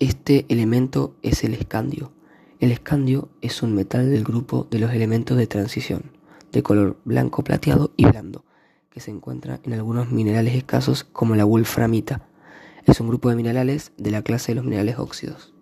Este elemento es el escandio. El escandio es un metal del grupo de los elementos de transición, de color blanco plateado y blando, que se encuentra en algunos minerales escasos como la wolframita. Es un grupo de minerales de la clase de los minerales óxidos.